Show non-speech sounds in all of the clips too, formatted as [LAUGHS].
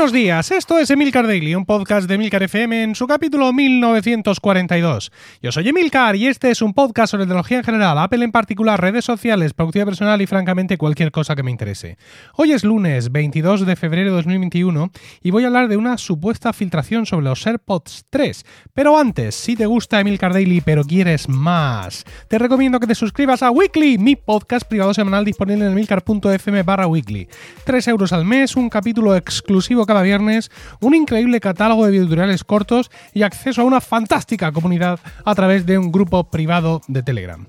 Buenos días, esto es Emilcar Daily, un podcast de Emilcar FM en su capítulo 1942. Yo soy Emilcar y este es un podcast sobre tecnología en general, Apple en particular, redes sociales, productividad personal y francamente cualquier cosa que me interese. Hoy es lunes 22 de febrero de 2021 y voy a hablar de una supuesta filtración sobre los AirPods 3. Pero antes, si te gusta Emilcar Daily pero quieres más, te recomiendo que te suscribas a Weekly, mi podcast privado semanal disponible en emilcar.fm barra weekly. 3 euros al mes, un capítulo exclusivo cada viernes, un increíble catálogo de videotutoriales cortos y acceso a una fantástica comunidad a través de un grupo privado de Telegram.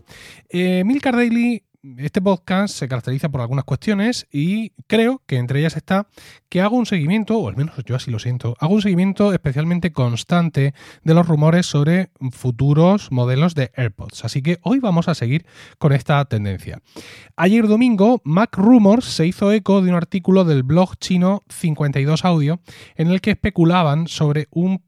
Eh, Milcar Daily este podcast se caracteriza por algunas cuestiones y creo que entre ellas está que hago un seguimiento, o al menos yo así lo siento, hago un seguimiento especialmente constante de los rumores sobre futuros modelos de AirPods. Así que hoy vamos a seguir con esta tendencia. Ayer domingo, Mac Rumors se hizo eco de un artículo del blog chino 52 Audio en el que especulaban sobre un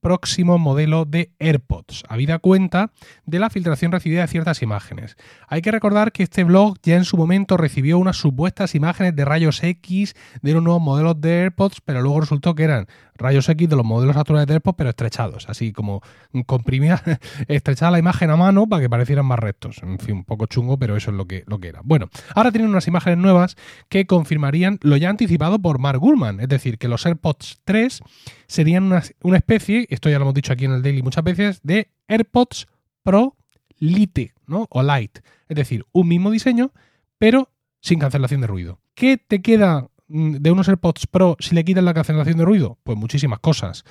próximo modelo de AirPods, habida cuenta de la filtración recibida de ciertas imágenes. Hay que recordar que este blog ya en su momento recibió unas supuestas imágenes de rayos X de unos nuevos modelos de AirPods, pero luego resultó que eran rayos X de los modelos actuales de AirPods, pero estrechados, así como comprimida, [LAUGHS] estrechada la imagen a mano para que parecieran más rectos. En fin, un poco chungo, pero eso es lo que, lo que era. Bueno, ahora tienen unas imágenes nuevas que confirmarían lo ya anticipado por Mark Gurman, es decir, que los AirPods 3 serían una, una especie, esto ya lo hemos dicho aquí en el Daily muchas veces, de AirPods Pro Lite, ¿no? O Lite. Es decir, un mismo diseño, pero sin cancelación de ruido. ¿Qué te queda mm, de unos AirPods Pro si le quitas la cancelación de ruido? Pues muchísimas cosas.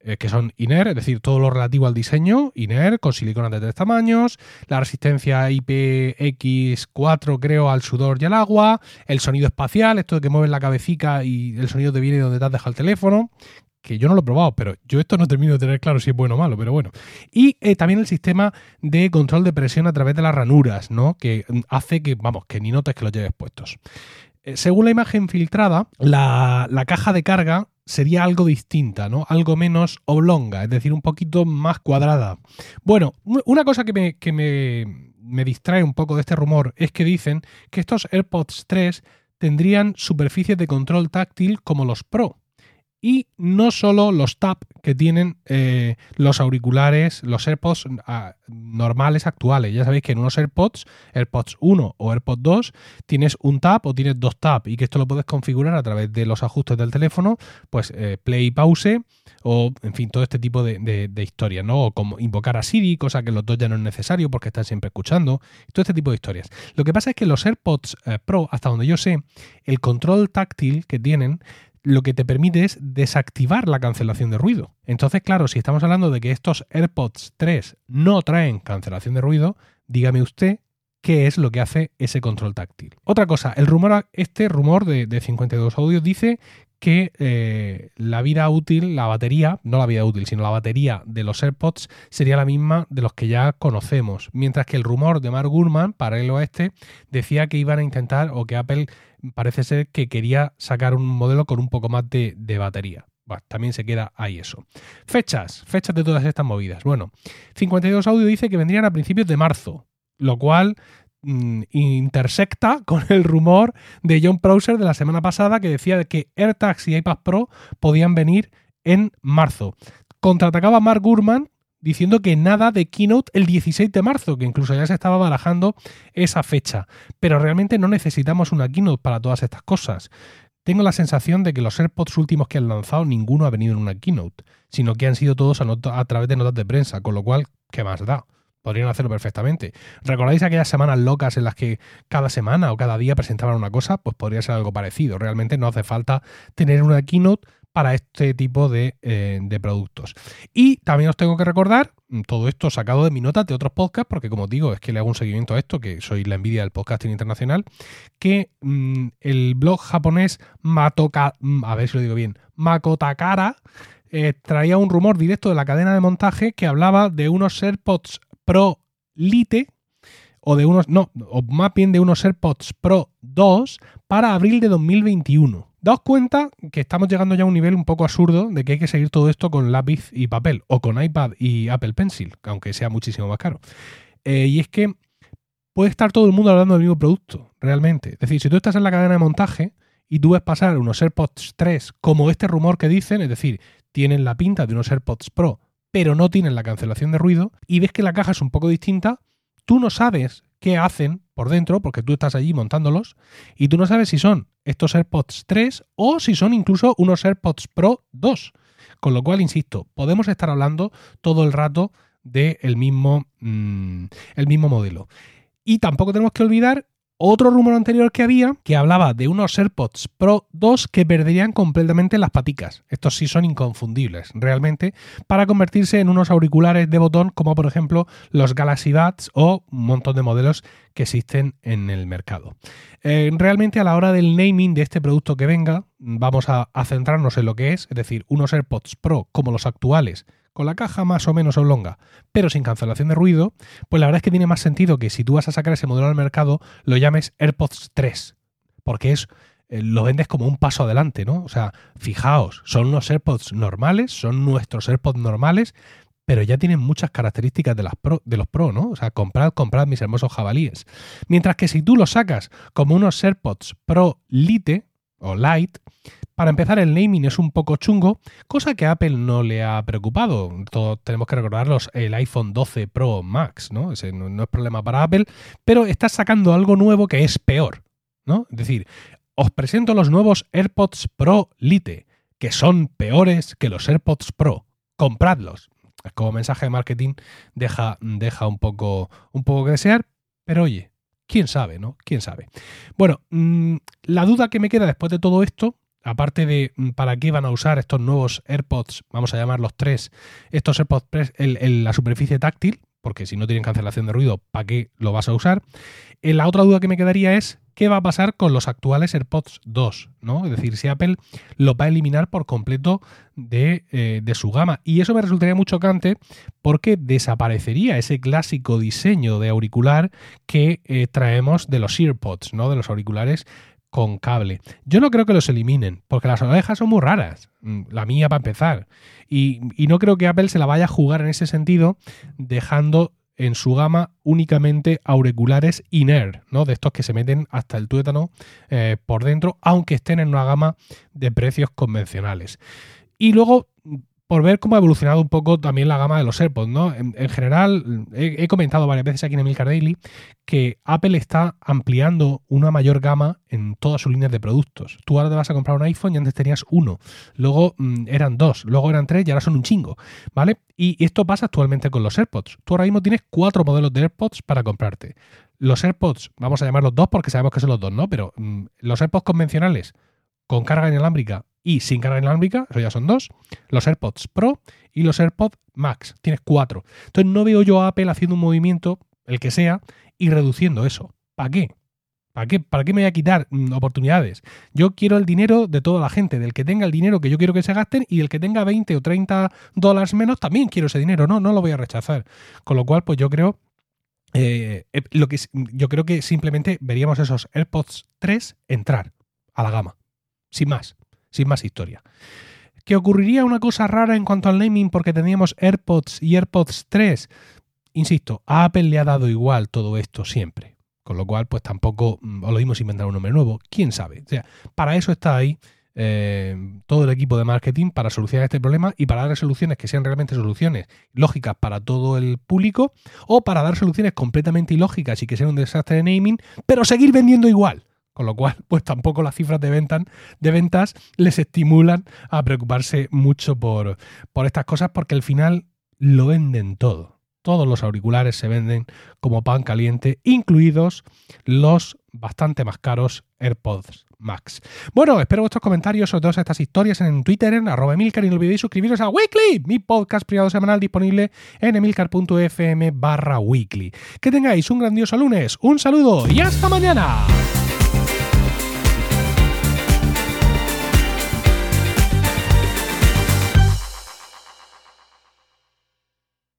Eh, que son INER, es decir, todo lo relativo al diseño, INER, con silicona de tres tamaños, la resistencia IPX4, creo, al sudor y al agua, el sonido espacial, esto de que mueves la cabecita y el sonido te viene donde te has dejado el teléfono, que yo no lo he probado, pero yo esto no termino de tener claro si es bueno o malo, pero bueno. Y eh, también el sistema de control de presión a través de las ranuras, ¿no? Que hace que, vamos, que ni notes que los lleves puestos. Eh, según la imagen filtrada, la, caja de carga sería algo distinta, ¿no? Algo menos oblonga, es decir, un poquito más cuadrada. Bueno, una cosa que me, que me, me distrae un poco de este rumor es que dicen que estos AirPods 3 tendrían superficies de control táctil como los Pro y no solo los tab que tienen eh, los auriculares, los AirPods ah, normales actuales. Ya sabéis que en unos AirPods, AirPods 1 o AirPods 2, tienes un tab o tienes dos tab y que esto lo puedes configurar a través de los ajustes del teléfono, pues eh, play y pause o en fin, todo este tipo de, historias, ¿no? O como invocar a Siri, cosa que los dos ya no es necesario porque están siempre escuchando, todo este tipo de historias. Lo que pasa es que los AirPods eh, Pro, hasta donde yo sé, el control táctil que tienen lo que te permite es desactivar la cancelación de ruido. Entonces, claro, si estamos hablando de que estos AirPods 3 no traen cancelación de ruido, dígame usted qué es lo que hace ese control táctil. Otra cosa, el rumor, este rumor de, 52 audios dice que eh, la vida útil, la batería, no la vida útil, sino la batería de los AirPods sería la misma de los que ya conocemos. Mientras que el rumor de Mark Gurman, paralelo a este, decía que iban a intentar o que Apple parece ser que quería sacar un modelo con un poco más de, batería. también se queda ahí eso. Fechas, fechas de todas estas movidas. Bueno, 52 Audio dice que vendrían a principios de marzo, lo cual mm, intersecta con el rumor de John Prosser de la semana pasada que decía que AirTags y iPad Pro podían venir en marzo. Contraatacaba Mark Gurman diciendo que nada de keynote el 16 de marzo, que incluso ya se estaba barajando esa fecha. Pero realmente no necesitamos una keynote para todas estas cosas. Tengo la sensación de que los AirPods últimos que han lanzado, ninguno ha venido en una keynote, sino que han sido todos a, través de notas de prensa, con lo cual, ¿qué más da? Podrían hacerlo perfectamente. ¿Recordáis aquellas semanas locas en las que cada semana o cada día presentaban una cosa? Pues podría ser algo parecido. Realmente no hace falta tener una keynote para este tipo eh, de, productos. Y también os tengo que recordar, mm, todo esto sacado de mi nota de otros podcasts, porque como digo, es que le hago un seguimiento a esto, que soy la envidia del podcasting internacional, que mm, el blog japonés Matoka, mm, a ver si lo digo bien, Makotakara, eh, traía un rumor directo de la cadena de montaje que hablaba de unos AirPods Pro Lite, o de unos, no, o más bien de unos AirPods Pro 2 para abril de 2021. Daos cuenta que estamos llegando ya a un nivel un poco absurdo de que hay que seguir todo esto con lápiz y papel o con iPad y Apple Pencil, aunque sea muchísimo más caro. Eh, y es que puede estar todo el mundo hablando del mismo producto, realmente. Es decir, si tú estás en la cadena de montaje y tú ves pasar unos AirPods 3 como este rumor que dicen, es decir, tienen la pinta de unos AirPods Pro, pero no tienen la cancelación de ruido, y ves que la caja es un poco distinta, tú no sabes qué hacen por dentro, porque tú estás allí montándolos, y tú no sabes si son estos AirPods 3 o si son incluso unos AirPods Pro 2. Con lo cual, insisto, podemos estar hablando todo el rato del mismo, mm, el mismo modelo. Y tampoco tenemos que olvidar otro rumor anterior que había que hablaba de unos AirPods Pro 2 que perderían completamente las paticas. Estos sí son inconfundibles, realmente, para convertirse en unos auriculares de botón como por ejemplo los Galaxy Buds o un montón de modelos que existen en el mercado. Eh, realmente a la hora del naming de este producto que venga, vamos a, a centrarnos en lo que es, es decir, unos AirPods Pro como los actuales con la caja más o menos oblonga, pero sin cancelación de ruido, pues la verdad es que tiene más sentido que si tú vas a sacar ese modelo al mercado, lo llames AirPods 3, porque es eh, lo vendes como un paso adelante, ¿no? O sea, fijaos, son unos AirPods normales, son nuestros AirPods normales, pero ya tienen muchas características de, las de los Pro, ¿no? O sea, comprad, comprad mis hermosos jabalíes. Mientras que si tú los sacas como unos AirPods Pro Lite o Lite, para empezar, el naming es un poco chungo, cosa que a Apple no le ha preocupado. Todos tenemos que recordarlos el iPhone 12 Pro Max, ¿no? Ese no, es problema para Apple, pero está sacando algo nuevo que es peor, ¿no? Es decir, os presento los nuevos AirPods Pro Lite, que son peores que los AirPods Pro. Compradlos. Como mensaje de marketing deja, deja un, poco, un poco que desear, pero oye, quién sabe, ¿no? Quién sabe. Bueno, mm, la duda que me queda después de todo esto aparte de mm, para qué van a usar estos nuevos AirPods, vamos a llamarlos tres, estos AirPods en la superficie táctil, porque si no tienen cancelación de ruido, ¿para qué lo vas a usar? Eh, la otra duda que me quedaría es qué va a pasar con los actuales AirPods 2, ¿no? Es decir, si Apple lo va a eliminar por completo de, eh, su gama. Y eso me resultaría muy chocante porque desaparecería ese clásico diseño de auricular que eh, traemos de los AirPods, ¿no? De los auriculares con cable. Yo no creo que los eliminen, porque las orejas son muy raras. Mm, la mía para empezar. Y, no creo que Apple se la vaya a jugar en ese sentido, dejando en su gama únicamente auriculares INER, ¿no? De estos que se meten hasta el tuétano eh, por dentro, aunque estén en una gama de precios convencionales. Y luego por ver cómo ha evolucionado un poco también la gama de los AirPods, ¿no? En, general, he, comentado varias veces aquí en Emilcar Daily que Apple está ampliando una mayor gama en todas sus líneas de productos. Tú ahora te vas a comprar un iPhone y antes tenías uno, luego mm, eran dos, luego eran tres y ahora son un chingo, ¿vale? Y esto pasa actualmente con los AirPods. Tú ahora mismo tienes cuatro modelos de AirPods para comprarte. Los AirPods, vamos a llamarlos dos porque sabemos que son los dos, ¿no? Pero mm, los AirPods convencionales con carga inalámbrica y sin carga inalámbrica, eso ya son dos, los AirPods Pro y los AirPods Max. Tienes cuatro. Entonces no veo yo a Apple haciendo un movimiento, el que sea, y reduciendo eso. ¿Para qué? ¿Para qué? ¿Para qué me voy a quitar mm, oportunidades? Yo quiero el dinero de toda la gente, del que tenga el dinero que yo quiero que se gasten y el que tenga 20 o 30 dólares menos también quiero ese dinero, no, no lo voy a rechazar. Con lo cual, pues yo creo eh, eh, lo que yo creo que simplemente veríamos esos AirPods 3 entrar a la gama, sin más sin más historia. ¿Que ocurriría una cosa rara en cuanto al naming porque teníamos AirPods y AirPods 3? Insisto, a Apple le ha dado igual todo esto siempre. Con lo cual, pues tampoco mm, os lo dimos inventar un nombre nuevo. ¿Quién sabe? O sea, para eso está ahí eh, todo el equipo de marketing para solucionar este problema y para dar soluciones que sean realmente soluciones lógicas para todo el público o para dar soluciones completamente ilógicas y que sean un desastre de naming, pero seguir vendiendo igual. Con lo cual, pues tampoco las cifras de, ventas, les estimulan a preocuparse mucho por, por estas cosas porque al final lo venden todo. Todos los auriculares se venden como pan caliente, incluidos los bastante más caros AirPods Max. Bueno, espero vuestros comentarios sobre todas estas historias en Twitter, en arroba Emilcar, y no olvidéis suscribiros a Weekly, mi podcast privado semanal disponible en emilcar.fm barra weekly. Que tengáis un grandioso lunes, un saludo y hasta mañana.